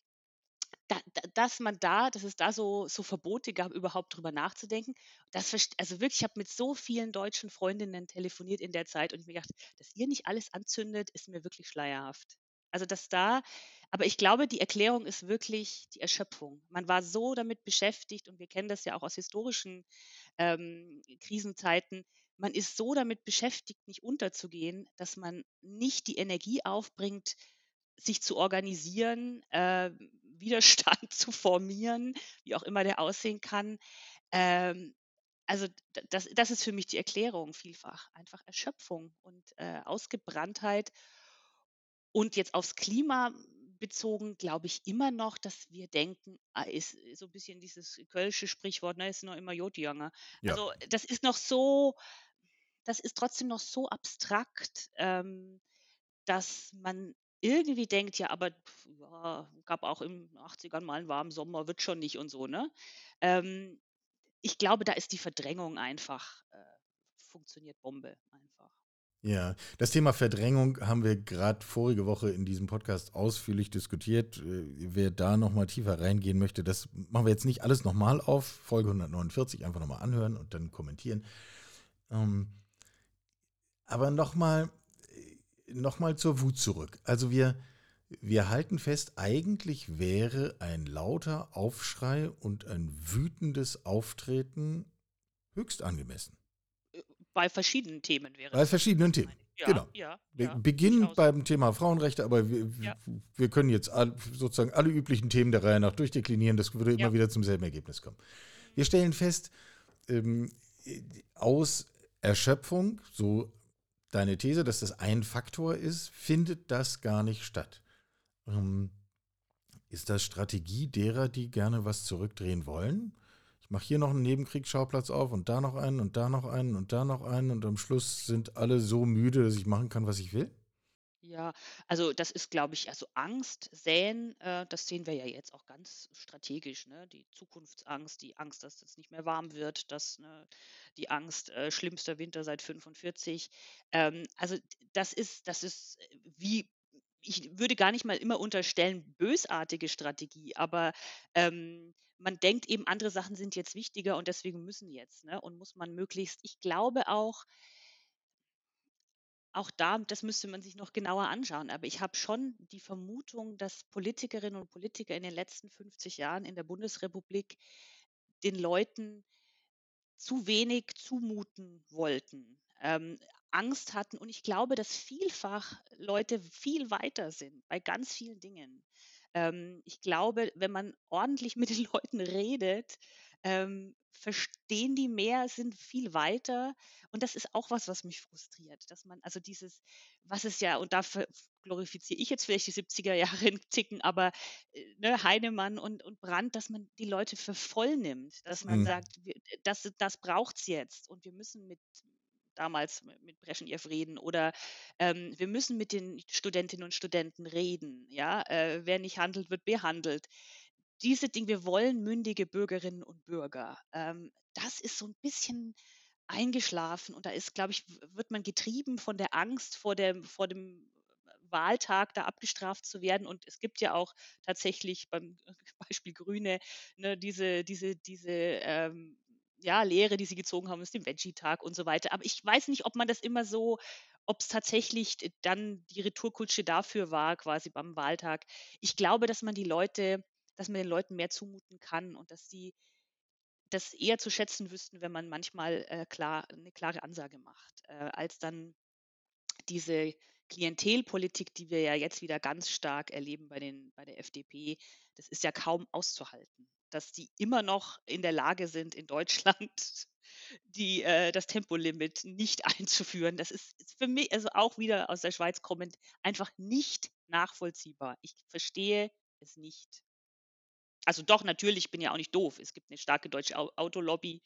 da, dass man da, dass es da so, so Verbote gab, überhaupt drüber nachzudenken. Das, also wirklich, ich habe mit so vielen deutschen Freundinnen telefoniert in der Zeit und ich mir gedacht, dass ihr nicht alles anzündet, ist mir wirklich schleierhaft. Also dass da, aber ich glaube, die Erklärung ist wirklich die Erschöpfung. Man war so damit beschäftigt und wir kennen das ja auch aus historischen ähm, Krisenzeiten. Man ist so damit beschäftigt, nicht unterzugehen, dass man nicht die Energie aufbringt, sich zu organisieren, äh, Widerstand zu formieren, wie auch immer der aussehen kann. Ähm, also das, das ist für mich die Erklärung vielfach. Einfach Erschöpfung und äh, Ausgebranntheit. Und jetzt aufs Klima bezogen glaube ich immer noch, dass wir denken, ah, ist so ein bisschen dieses kölsche Sprichwort, ne, ist noch immer Jodjanger. Ja. Also das ist noch so, das ist trotzdem noch so abstrakt, ähm, dass man irgendwie denkt, ja, aber pf, ja, gab auch im 80ern mal einen warmen Sommer, wird schon nicht und so, ne? Ähm, ich glaube, da ist die Verdrängung einfach, äh, funktioniert Bombe einfach. Ja, das Thema Verdrängung haben wir gerade vorige Woche in diesem Podcast ausführlich diskutiert. Äh, Wer da nochmal tiefer reingehen möchte, das machen wir jetzt nicht alles nochmal auf. Folge 149 einfach nochmal anhören und dann kommentieren. Ähm, aber nochmal noch mal zur Wut zurück. Also wir, wir halten fest, eigentlich wäre ein lauter Aufschrei und ein wütendes Auftreten höchst angemessen. Bei verschiedenen Themen wäre Bei verschiedenen Themen. Ja, genau. ja, ja, beginnen durchaus. beim Thema Frauenrechte, aber wir, wir können jetzt all, sozusagen alle üblichen Themen der Reihe nach durchdeklinieren. Das würde immer wieder zum selben Ergebnis kommen. Wir stellen fest, ähm, aus Erschöpfung, so deine These, dass das ein Faktor ist, findet das gar nicht statt. Ähm, ist das Strategie derer, die gerne was zurückdrehen wollen? Ich mache hier noch einen Nebenkriegsschauplatz auf und da noch einen und da noch einen und da noch einen und am Schluss sind alle so müde, dass ich machen kann, was ich will? Ja, also das ist, glaube ich, also Angst säen, äh, das sehen wir ja jetzt auch ganz strategisch, ne? Die Zukunftsangst, die Angst, dass es nicht mehr warm wird, dass ne, die Angst, äh, schlimmster Winter seit 45. Ähm, also das ist, das ist äh, wie, ich würde gar nicht mal immer unterstellen, bösartige Strategie, aber ähm, man denkt eben, andere Sachen sind jetzt wichtiger und deswegen müssen jetzt, ne? Und muss man möglichst, ich glaube auch, auch da, das müsste man sich noch genauer anschauen, aber ich habe schon die Vermutung, dass Politikerinnen und Politiker in den letzten 50 Jahren in der Bundesrepublik den Leuten zu wenig zumuten wollten, ähm, Angst hatten. Und ich glaube, dass vielfach Leute viel weiter sind bei ganz vielen Dingen. Ähm, ich glaube, wenn man ordentlich mit den Leuten redet, ähm, verstehen die mehr, sind viel weiter. Und das ist auch was, was mich frustriert, dass man also dieses, was es ja, und dafür glorifiziere ich jetzt vielleicht die 70er Jahre in Ticken, aber äh, ne, Heinemann und, und Brandt, dass man die Leute für voll nimmt, dass man Mhm. sagt, wir, das, das braucht's jetzt und wir müssen mit damals mit Breschnew reden oder ähm, wir müssen mit den Studentinnen und Studenten reden. Ja, äh, wer nicht handelt, wird behandelt. Diese Dinge, wir wollen mündige Bürgerinnen und Bürger. Ähm, das ist so ein bisschen eingeschlafen und da ist, glaube ich, wird man getrieben von der Angst vor dem, vor dem Wahltag da abgestraft zu werden. Und es gibt ja auch tatsächlich beim Beispiel Grüne ne, diese, diese, diese ähm, ja, Lehre, die sie gezogen haben, ist dem Veggie-Tag und so weiter. Aber ich weiß nicht, ob man das immer so, ob es tatsächlich dann die Retourkutsche dafür war, quasi beim Wahltag. Ich glaube, dass man die Leute, dass man den Leuten mehr zumuten kann und dass sie das eher zu schätzen wüssten, wenn man manchmal äh, klar eine klare Ansage macht, äh, als dann diese Klientelpolitik, die wir ja jetzt wieder ganz stark erleben bei, den, bei der FDP, das ist ja kaum auszuhalten, dass die immer noch in der Lage sind, in Deutschland die, äh, das Tempolimit nicht einzuführen. Das ist, für mich, also auch wieder aus der Schweiz kommend, einfach nicht nachvollziehbar. Ich verstehe es nicht. Also doch, natürlich, ich bin ja auch nicht doof. Es gibt eine starke deutsche Au Autolobby.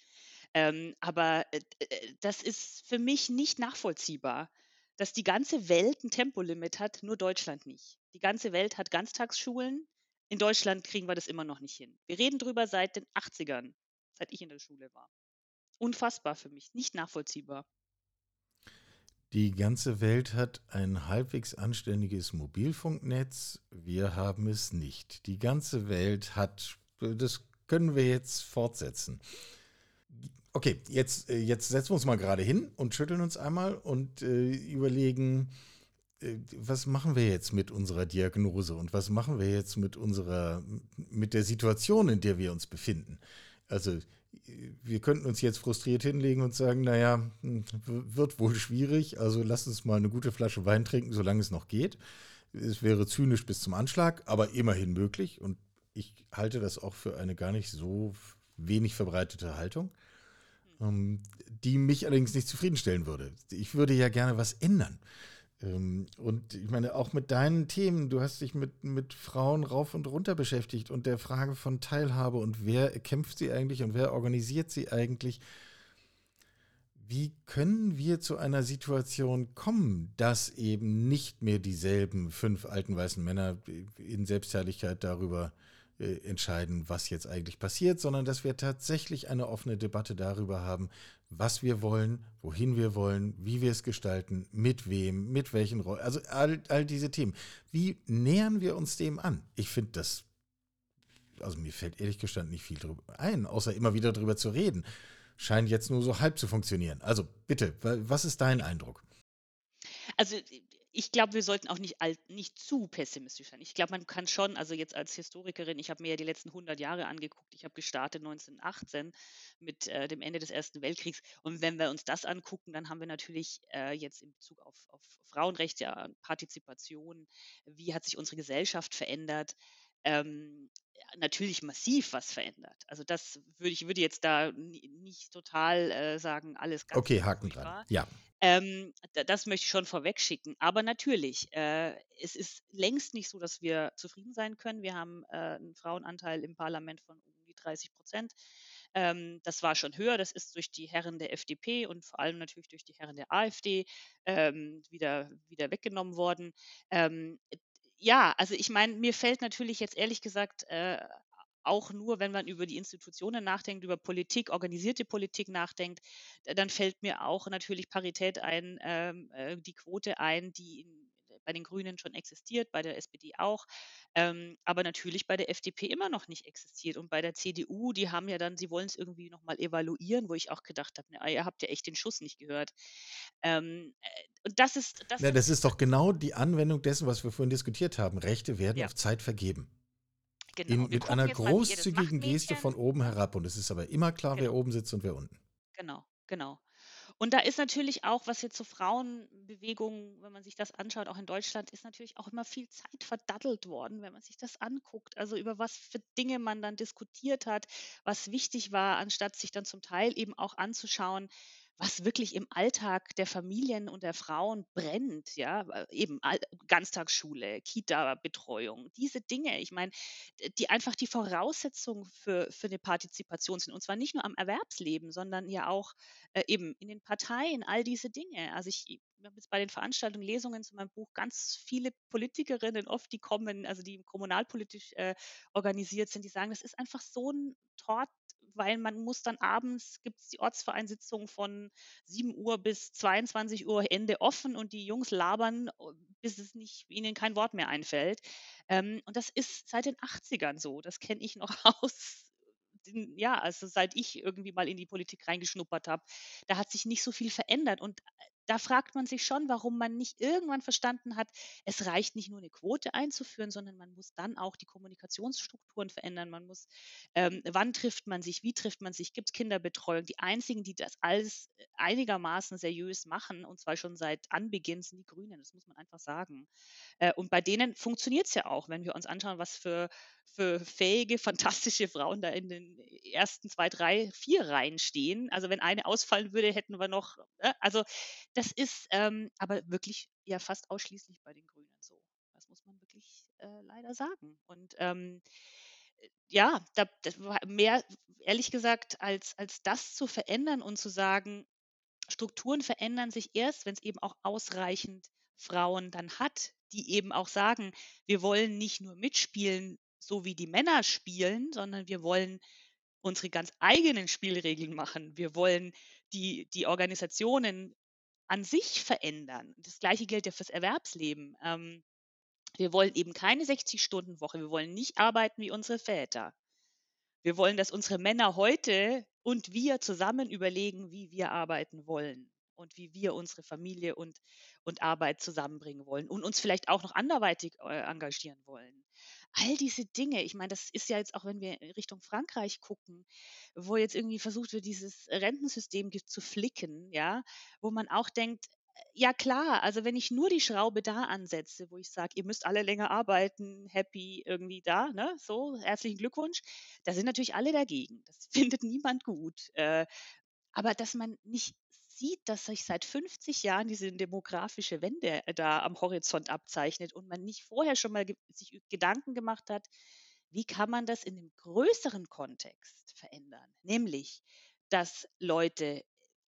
Ähm, aber äh, äh, das ist für mich nicht nachvollziehbar, dass die ganze Welt ein Tempolimit hat, nur Deutschland nicht. Die ganze Welt hat Ganztagsschulen. In Deutschland kriegen wir das immer noch nicht hin. Wir reden drüber seit den 80ern, seit ich in der Schule war. Unfassbar für mich, nicht nachvollziehbar. Die ganze Welt hat ein halbwegs anständiges Mobilfunknetz. Wir haben es nicht. Die ganze Welt hat, das können wir jetzt fortsetzen. Okay, jetzt, äh, jetzt setzen wir uns mal gerade hin und schütteln uns einmal und äh, überlegen, äh, was machen wir jetzt mit unserer Diagnose und was machen wir jetzt mit unserer, mit der Situation, in der wir uns befinden. Also wir könnten uns jetzt frustriert hinlegen und sagen, naja, hm, wird wohl schwierig, also lasst uns mal eine gute Flasche Wein trinken, solange es noch geht. Es wäre zynisch bis zum Anschlag, aber immerhin möglich und ich halte das auch für eine gar nicht so wenig verbreitete Haltung. ähm, die mich allerdings nicht zufriedenstellen würde. Ich würde ja gerne was ändern. Ähm, und ich meine, auch mit deinen Themen, du hast dich mit, mit Frauen rauf und runter beschäftigt und der Frage von Teilhabe und wer kämpft sie eigentlich und wer organisiert sie eigentlich. Wie können wir zu einer Situation kommen, dass eben nicht mehr dieselben fünf alten weißen Männer in Selbstherrlichkeit darüber äh, entscheiden, was jetzt eigentlich passiert, sondern dass wir tatsächlich eine offene Debatte darüber haben, was wir wollen, wohin wir wollen, wie wir es gestalten, mit wem, mit welchen Rollen, also all, all diese Themen. Wie nähern wir uns dem an? Ich finde das, also mir fällt ehrlich gestanden nicht viel drüber ein, außer immer wieder drüber zu reden. Scheint jetzt nur so halb zu funktionieren. Also bitte, was ist dein Eindruck? Also ich glaube, wir sollten auch nicht, alt, nicht zu pessimistisch sein. Ich glaube, man kann schon, also jetzt als Historikerin, ich habe mir ja die letzten 100 Jahre angeguckt. Ich habe gestartet 1918 mit äh, dem Ende des Ersten Weltkriegs. Und wenn wir uns das angucken, dann haben wir natürlich äh, jetzt in Bezug auf, auf Frauenrechte, Partizipation, wie hat sich unsere Gesellschaft verändert, ähm, natürlich massiv was verändert. Also das würde ich würde jetzt da nicht total äh, sagen, alles ganz Okay, Haken dran. Ja. Ähm, das möchte ich schon vorweg schicken. Aber natürlich, äh, es ist längst nicht so, dass wir zufrieden sein können. Wir haben äh, einen Frauenanteil im Parlament von um die 30 Prozent. Ähm, das war schon höher. Das ist durch die Herren der FDP und vor allem natürlich durch die Herren der AfD ähm, wieder, wieder weggenommen worden. Ähm, ja, also ich meine, mir fällt natürlich jetzt ehrlich gesagt äh, auch nur, wenn man über die Institutionen nachdenkt, über Politik, organisierte Politik nachdenkt, dann fällt mir auch natürlich Parität ein, ähm, äh, die Quote ein, die in, bei den Grünen schon existiert, bei der SPD auch, ähm, aber natürlich bei der FDP immer noch nicht existiert. Und bei der CDU, die haben ja dann, sie wollen es irgendwie nochmal evaluieren, wo ich auch gedacht habe, na, ihr habt ja echt den Schuss nicht gehört. Ähm, äh, und das ist. Das, ja, das ist doch genau die Anwendung dessen, was wir vorhin diskutiert haben. Rechte werden ja. auf Zeit vergeben. Genau. In, mit einer großzügigen Geste von oben herab. Und es ist aber immer klar, genau. wer oben sitzt und wer unten. Genau, genau. Und da ist natürlich auch, was jetzt so Frauenbewegungen, wenn man sich das anschaut, auch in Deutschland, ist natürlich auch immer viel Zeit verdattelt worden, wenn man sich das anguckt. Also über was für Dinge man dann diskutiert hat, was wichtig war, anstatt sich dann zum Teil eben auch anzuschauen, was wirklich im Alltag der Familien und der Frauen brennt, ja, äh, eben Ganztagsschule, Kita-Betreuung, diese Dinge, ich meine, die einfach die Voraussetzung für, für eine Partizipation sind. Und zwar nicht nur am Erwerbsleben, sondern ja auch äh, eben in den Parteien, all diese Dinge. Also ich, habe jetzt bei den Veranstaltungen, Lesungen zu meinem Buch ganz viele Politikerinnen oft, die kommen, also die kommunalpolitisch äh, organisiert sind, die sagen, das ist einfach so ein Tort, weil man muss dann abends, gibt es die Ortsvereinsitzung von 7 Uhr bis 22 Uhr Ende offen und die Jungs labern, oh, bis es nicht, ihnen kein Wort mehr einfällt. Ähm, und das ist seit den 80ern so. Das kenne ich noch aus ja, also seit ich irgendwie mal in die Politik reingeschnuppert habe, da hat sich nicht so viel verändert. Und da fragt man sich schon, warum man nicht irgendwann verstanden hat, es reicht nicht nur eine Quote einzuführen, sondern man muss dann auch die Kommunikationsstrukturen verändern. Man muss, ähm, wann trifft man sich, wie trifft man sich, gibt es Kinderbetreuung. Die einzigen, die das alles äh, einigermaßen seriös machen, und zwar schon seit Anbeginn, sind die Grünen, das muss man einfach sagen. Äh, und bei denen funktioniert es ja auch, wenn wir uns anschauen, was für, für fähige, fantastische Frauen da in den ersten zwei, drei, vier Reihen stehen. Also wenn eine ausfallen würde, hätten wir noch, äh, also das ist ähm, aber wirklich ja fast ausschließlich bei den Grünen so. Das muss man wirklich äh, leider sagen. Und ähm, äh, ja, da, mehr, ehrlich gesagt, als, als das zu verändern und zu sagen, Strukturen verändern sich erst, wenn es eben auch ausreichend Frauen dann hat, die eben auch sagen, wir wollen nicht nur mitspielen, so wie die Männer spielen, sondern wir wollen unsere ganz eigenen Spielregeln machen. Wir wollen die, die Organisationen an sich verändern. Das gleiche gilt ja fürs Erwerbsleben. Ähm, wir wollen eben keine 60-Stunden-Woche. Wir wollen nicht arbeiten wie unsere Väter. Wir wollen, dass unsere Männer heute und wir zusammen überlegen, wie wir arbeiten wollen und wie wir unsere Familie und, und Arbeit zusammenbringen wollen und uns vielleicht auch noch anderweitig äh, engagieren wollen all diese Dinge, ich meine, das ist ja jetzt auch, wenn wir Richtung Frankreich gucken, wo jetzt irgendwie versucht wird, dieses Rentensystem zu flicken, ja, wo man auch denkt, äh, ja klar, also wenn ich nur die Schraube da ansetze, wo ich sage, ihr müsst alle länger arbeiten, happy irgendwie da, ne, so, herzlichen Glückwunsch, da sind natürlich alle dagegen. Das findet niemand gut. Äh, aber dass man nicht sieht, dass sich seit 50 Jahren diese demografische Wende äh, da am Horizont abzeichnet und man nicht vorher schon mal sich Gedanken gemacht hat, wie kann man das in einem größeren Kontext verändern? Nämlich, dass Leute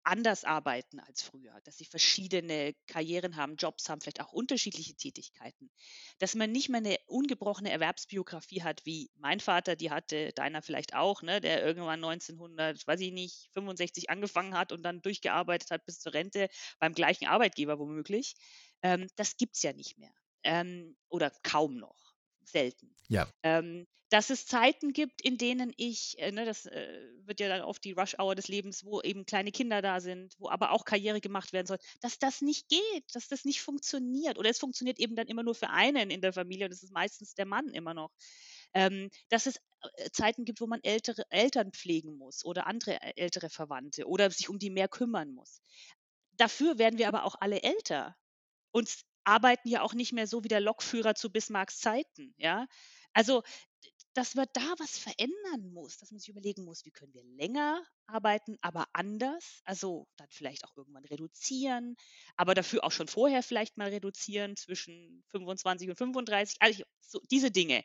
anders arbeiten als früher, dass sie verschiedene Karrieren haben, Jobs haben, vielleicht auch unterschiedliche Tätigkeiten, dass man nicht mehr eine ungebrochene Erwerbsbiografie hat, wie mein Vater, die hatte, deiner vielleicht auch, ne, der irgendwann 1900, weiß ich nicht, 65 angefangen hat und dann durchgearbeitet hat bis zur Rente beim gleichen Arbeitgeber womöglich. Ähm, das gibt es ja nicht mehr. Ähm, oder kaum noch selten. Ja. Ähm, dass es Zeiten gibt, in denen ich, äh, ne, das äh, wird ja dann oft die Rush-Hour des Lebens, wo eben kleine Kinder da sind, wo aber auch Karriere gemacht werden soll, dass das nicht geht, dass das nicht funktioniert. Oder es funktioniert eben dann immer nur für einen in der Familie und das ist meistens der Mann immer noch. Ähm, dass es äh, Zeiten gibt, wo man ältere Eltern pflegen muss oder andere äh, ältere Verwandte oder sich um die mehr kümmern muss. Dafür werden wir aber auch alle älter. Uns arbeiten ja auch nicht mehr so wie der Lokführer zu Bismarcks Zeiten, ja. Also, dass man da was verändern muss, dass man sich überlegen muss, wie können wir länger arbeiten, aber anders, also dann vielleicht auch irgendwann reduzieren, aber dafür auch schon vorher vielleicht mal reduzieren zwischen 25 und 35, also so diese Dinge.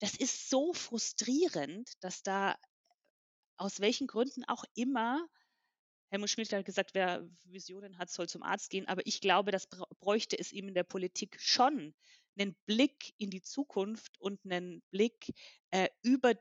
Das ist so frustrierend, dass da aus welchen Gründen auch immer Helmut Schmidt hat gesagt, wer Visionen hat, soll zum Arzt gehen. Aber ich glaube, das bräuchte es ihm in der Politik schon. Einen Blick in die Zukunft und einen Blick äh, über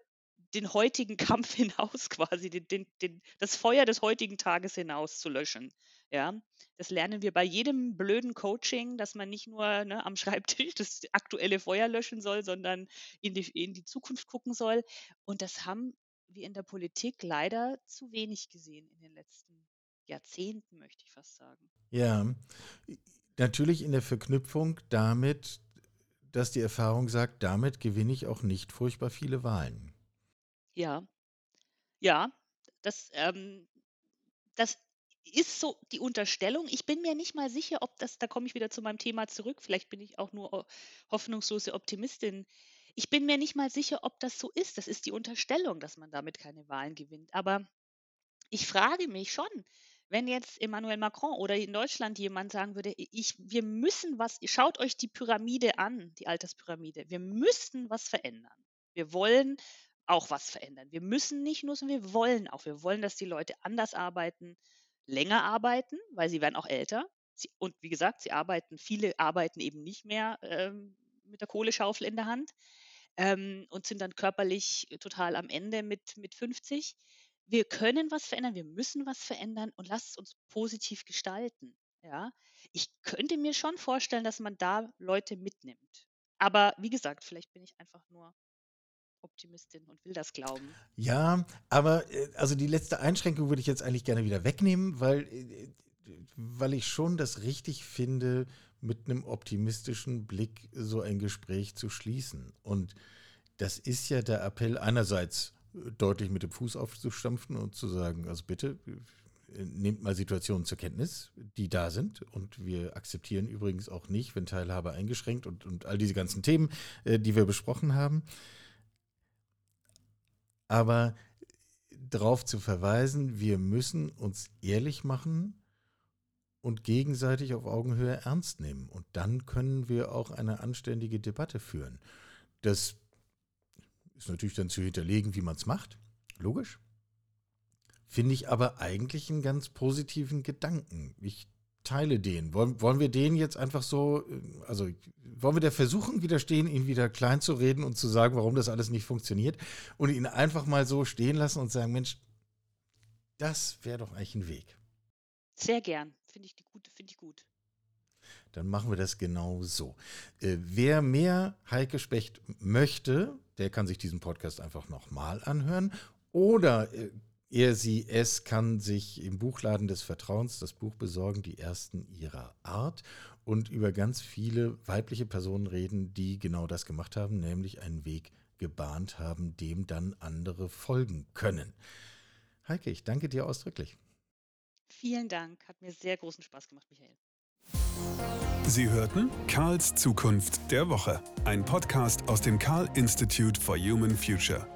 den heutigen Kampf hinaus quasi, den, den, den, das Feuer des heutigen Tages hinaus zu löschen. Ja, das lernen wir bei jedem blöden Coaching, dass man nicht nur ne, am Schreibtisch das aktuelle Feuer löschen soll, sondern in die, in die Zukunft gucken soll. Und das haben wir in der Politik leider zu wenig gesehen in den letzten Jahrzehnten, möchte ich fast sagen. Ja, natürlich in der Verknüpfung damit, dass die Erfahrung sagt, damit gewinne ich auch nicht furchtbar viele Wahlen. Ja, ja, das, ähm, das ist so die Unterstellung. Ich bin mir nicht mal sicher, ob das, da komme ich wieder zu meinem Thema zurück, vielleicht bin ich auch nur hoffnungslose Optimistin. Ich bin mir nicht mal sicher, ob das so ist. Das ist die Unterstellung, dass man damit keine Wahlen gewinnt. Aber ich frage mich schon, wenn jetzt Emmanuel Macron oder in Deutschland jemand sagen würde, ich, wir müssen was, schaut euch die Pyramide an, die Alterspyramide, wir müssen was verändern. Wir wollen auch was verändern. Wir müssen nicht nur, sondern wir wollen auch. Wir wollen, dass die Leute anders arbeiten, länger arbeiten, weil sie werden auch älter. Sie, und wie gesagt, sie arbeiten, viele arbeiten eben nicht mehr ähm, mit der Kohleschaufel in der Hand ähm, und sind dann körperlich total am Ende mit, mit 50. Wir können was verändern, wir müssen was verändern und lasst es uns positiv gestalten. Ja, ich könnte mir schon vorstellen, dass man da Leute mitnimmt. Aber wie gesagt, vielleicht bin ich einfach nur Optimistin und will das glauben. Ja, aber äh, also die letzte Einschränkung würde ich jetzt eigentlich gerne wieder wegnehmen, weil, äh, weil ich schon das richtig finde, mit einem optimistischen Blick so ein Gespräch zu schließen. Und das ist ja der Appell einerseits deutlich mit dem Fuß aufzustampfen und zu sagen, also bitte nehmt mal Situationen zur Kenntnis, die da sind. Und wir akzeptieren übrigens auch nicht, wenn Teilhabe eingeschränkt und, und all diese ganzen Themen, äh, die wir besprochen haben. Aber darauf zu verweisen, wir müssen uns ehrlich machen und gegenseitig auf Augenhöhe ernst nehmen. Und dann können wir auch eine anständige Debatte führen. Das ist natürlich dann zu hinterlegen, wie man es macht. Logisch. Finde ich aber eigentlich einen ganz positiven Gedanken. Ich teile den. Wollen, wollen wir den jetzt einfach so, äh, also wollen wir der Versuchung widerstehen, ihn wieder klein zu reden und zu sagen, warum das alles nicht funktioniert und ihn einfach mal so stehen lassen und sagen, Mensch, das wäre doch eigentlich ein Weg. Sehr gern. Finde ich, find ich gut. Dann machen wir das genau so. Äh, wer mehr Heike Specht möchte, der kann sich diesen Podcast einfach nochmal anhören. Oder äh, er, sie, es kann sich im Buchladen des Vertrauens das Buch besorgen, die ersten ihrer Art, und über ganz viele weibliche Personen reden, die genau das gemacht haben, nämlich einen Weg gebahnt haben, dem dann andere folgen können. Heike, ich danke dir ausdrücklich. Vielen Dank. Hat mir sehr großen Spaß gemacht, Michael. Sie hörten Karls Zukunft der Woche, ein Podcast aus dem Karl Institute for Human Future.